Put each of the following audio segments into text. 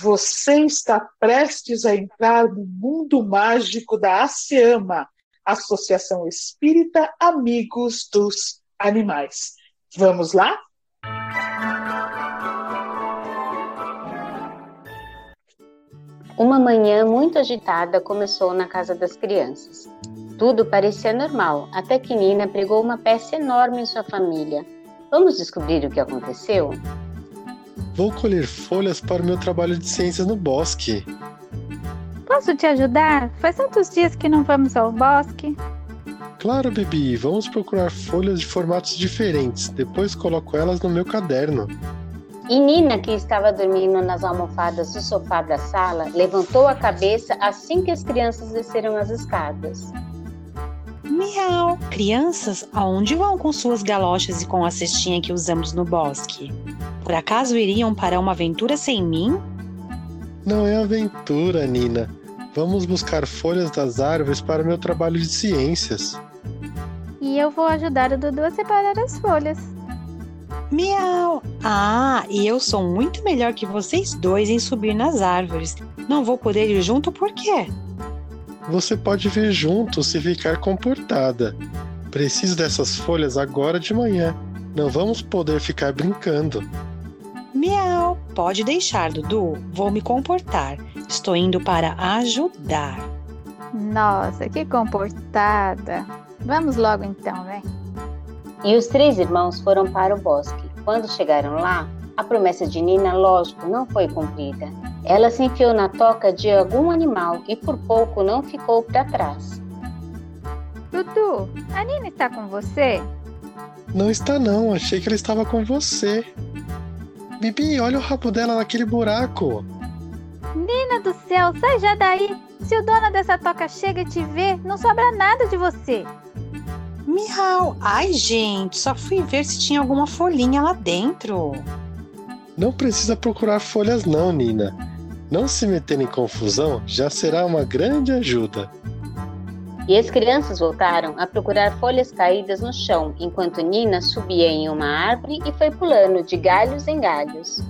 Você está prestes a entrar no mundo mágico da ASEAMA, Associação Espírita Amigos dos Animais. Vamos lá? Uma manhã muito agitada começou na casa das crianças. Tudo parecia normal, até que Nina pregou uma peça enorme em sua família. Vamos descobrir o que aconteceu? Vou colher folhas para o meu trabalho de ciências no bosque. Posso te ajudar? Faz tantos dias que não vamos ao bosque. Claro, Bibi. Vamos procurar folhas de formatos diferentes. Depois coloco elas no meu caderno. E Nina, que estava dormindo nas almofadas do sofá da sala, levantou a cabeça assim que as crianças desceram as escadas. Miau! Crianças, aonde vão com suas galochas e com a cestinha que usamos no bosque? Por acaso iriam para uma aventura sem mim? Não é aventura, Nina. Vamos buscar folhas das árvores para o meu trabalho de ciências. E eu vou ajudar o Dudu a separar as folhas. Miau! Ah, e eu sou muito melhor que vocês dois em subir nas árvores. Não vou poder ir junto por quê? Você pode vir junto se ficar comportada. Preciso dessas folhas agora de manhã. Não vamos poder ficar brincando. Miau! Pode deixar, Dudu. Vou me comportar. Estou indo para ajudar. Nossa, que comportada. Vamos logo então, vem. E os três irmãos foram para o bosque. Quando chegaram lá, a promessa de Nina, lógico, não foi cumprida. Ela se enfiou na toca de algum animal e por pouco não ficou para trás. Dudu, a Nina está com você? Não está não, achei que ela estava com você. Bibi, olha o rabo dela naquele buraco. Nina do céu, sai já daí. Se o dono dessa toca chega e te vê, não sobra nada de você. Miau! Ai, gente, só fui ver se tinha alguma folhinha lá dentro. Não precisa procurar folhas não, Nina. Não se meter em confusão já será uma grande ajuda. E as crianças voltaram a procurar folhas caídas no chão, enquanto Nina subia em uma árvore e foi pulando de galhos em galhos.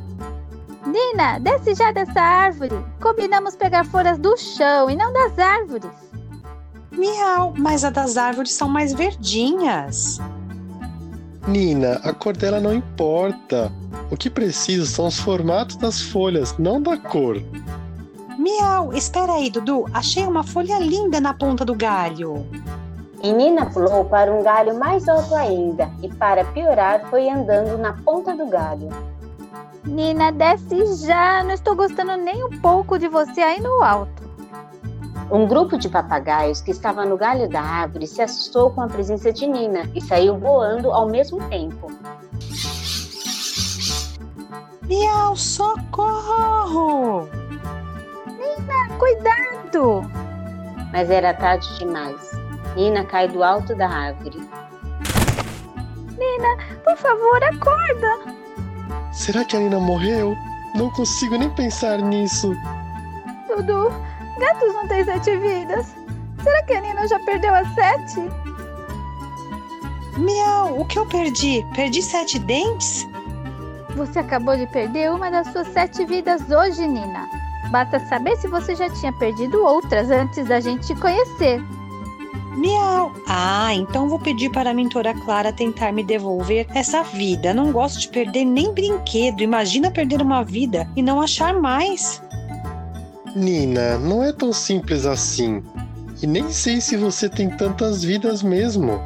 Nina, desce já dessa árvore. Combinamos pegar folhas do chão e não das árvores. Miau, mas as das árvores são mais verdinhas. Nina, a cor dela não importa. O que preciso são os formatos das folhas, não da cor. Miau, espera aí, Dudu. Achei uma folha linda na ponta do galho. E Nina pulou para um galho mais alto ainda e, para piorar, foi andando na ponta do galho. Nina, desce já. Não estou gostando nem um pouco de você aí no alto. Um grupo de papagaios que estava no galho da árvore se assustou com a presença de Nina e saiu voando ao mesmo tempo. Miau, socorro! Nina, cuidado! Mas era tarde demais. Nina cai do alto da árvore. Nina, por favor, acorda! Será que a Nina morreu? Não consigo nem pensar nisso. Dudu, gatos não têm sete vidas. Será que a Nina já perdeu as sete? Miau, o que eu perdi? Perdi sete dentes? Você acabou de perder uma das suas sete vidas hoje, Nina. Basta saber se você já tinha perdido outras antes da gente te conhecer. Miau! Ah, então vou pedir para a mentora Clara tentar me devolver essa vida. Não gosto de perder nem brinquedo. Imagina perder uma vida e não achar mais. Nina, não é tão simples assim. E nem sei se você tem tantas vidas mesmo.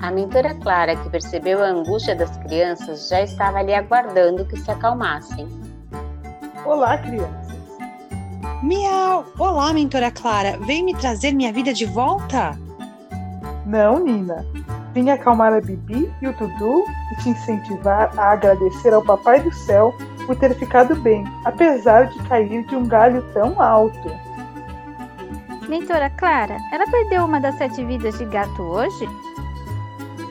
A mentora Clara, que percebeu a angústia das crianças, já estava ali aguardando que se acalmassem. Olá, crianças. Miau! Olá, mentora Clara. Veio me trazer minha vida de volta? Não, Nina. Vim acalmar a Bibi e o Dudu e te incentivar a agradecer ao Papai do Céu por ter ficado bem, apesar de cair de um galho tão alto. Mentora Clara, ela perdeu uma das sete vidas de gato hoje?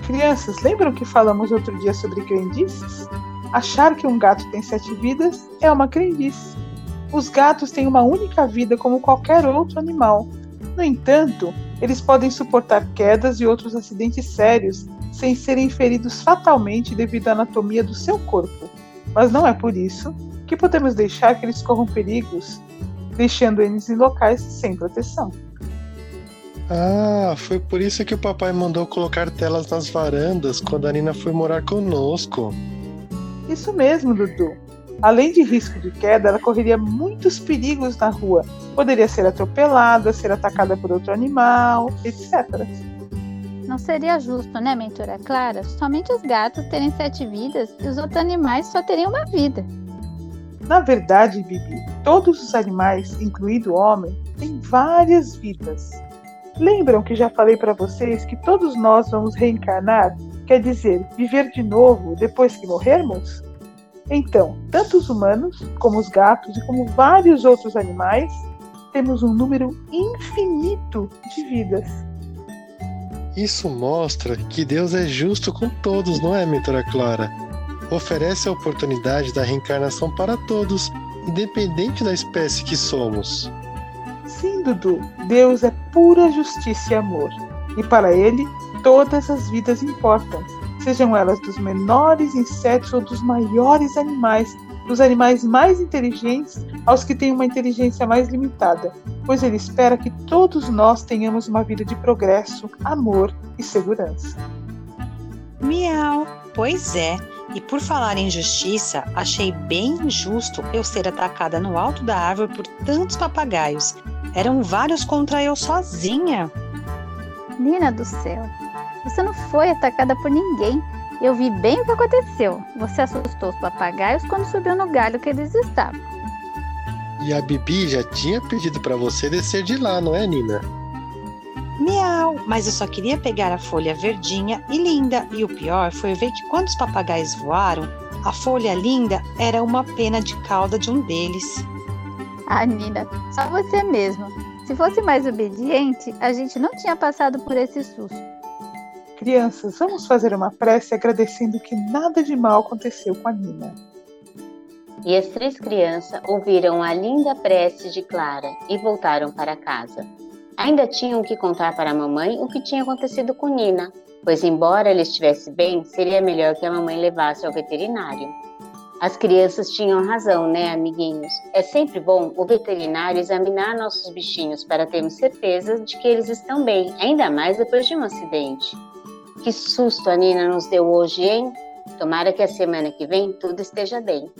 Crianças, lembram que falamos outro dia sobre crendices? Achar que um gato tem sete vidas é uma crendice. Os gatos têm uma única vida como qualquer outro animal. No entanto, eles podem suportar quedas e outros acidentes sérios sem serem feridos fatalmente devido à anatomia do seu corpo. Mas não é por isso que podemos deixar que eles corram perigos, deixando eles em locais sem proteção. Ah, foi por isso que o papai mandou colocar telas nas varandas quando a Nina foi morar conosco. Isso mesmo, Dudu. Além de risco de queda, ela correria muitos perigos na rua. Poderia ser atropelada, ser atacada por outro animal, etc. Não seria justo, né, mentora Clara? Somente os gatos terem sete vidas e os outros animais só teriam uma vida. Na verdade, Bibi, todos os animais, incluindo o homem, têm várias vidas. Lembram que já falei para vocês que todos nós vamos reencarnar? Quer dizer, viver de novo depois que morrermos? Então, tanto os humanos, como os gatos e como vários outros animais, temos um número infinito de vidas. Isso mostra que Deus é justo com todos, não é, mentora Clara? Oferece a oportunidade da reencarnação para todos, independente da espécie que somos. Sim, Dudu, Deus é pura justiça e amor. E para ele, todas as vidas importam, sejam elas dos menores insetos ou dos maiores animais, dos animais mais inteligentes aos que têm uma inteligência mais limitada, pois ele espera que todos nós tenhamos uma vida de progresso, amor e segurança. Miau, pois é. E por falar em justiça, achei bem injusto eu ser atacada no alto da árvore por tantos papagaios. Eram vários contra eu sozinha. Nina do céu, você não foi atacada por ninguém. Eu vi bem o que aconteceu. Você assustou os papagaios quando subiu no galho que eles estavam. E a Bibi já tinha pedido para você descer de lá, não é, Nina? Miau, mas eu só queria pegar a folha verdinha e linda. E o pior foi ver que quando os papagaios voaram, a folha linda era uma pena de cauda de um deles. Ah, Nina, só você mesmo. Se fosse mais obediente, a gente não tinha passado por esse susto. Crianças, vamos fazer uma prece agradecendo que nada de mal aconteceu com a Nina. E as três crianças ouviram a linda prece de Clara e voltaram para casa. Ainda tinham que contar para a mamãe o que tinha acontecido com Nina, pois, embora ela estivesse bem, seria melhor que a mamãe levasse ao veterinário. As crianças tinham razão, né, amiguinhos? É sempre bom o veterinário examinar nossos bichinhos para termos certeza de que eles estão bem, ainda mais depois de um acidente. Que susto a Nina nos deu hoje, hein? Tomara que a semana que vem tudo esteja bem.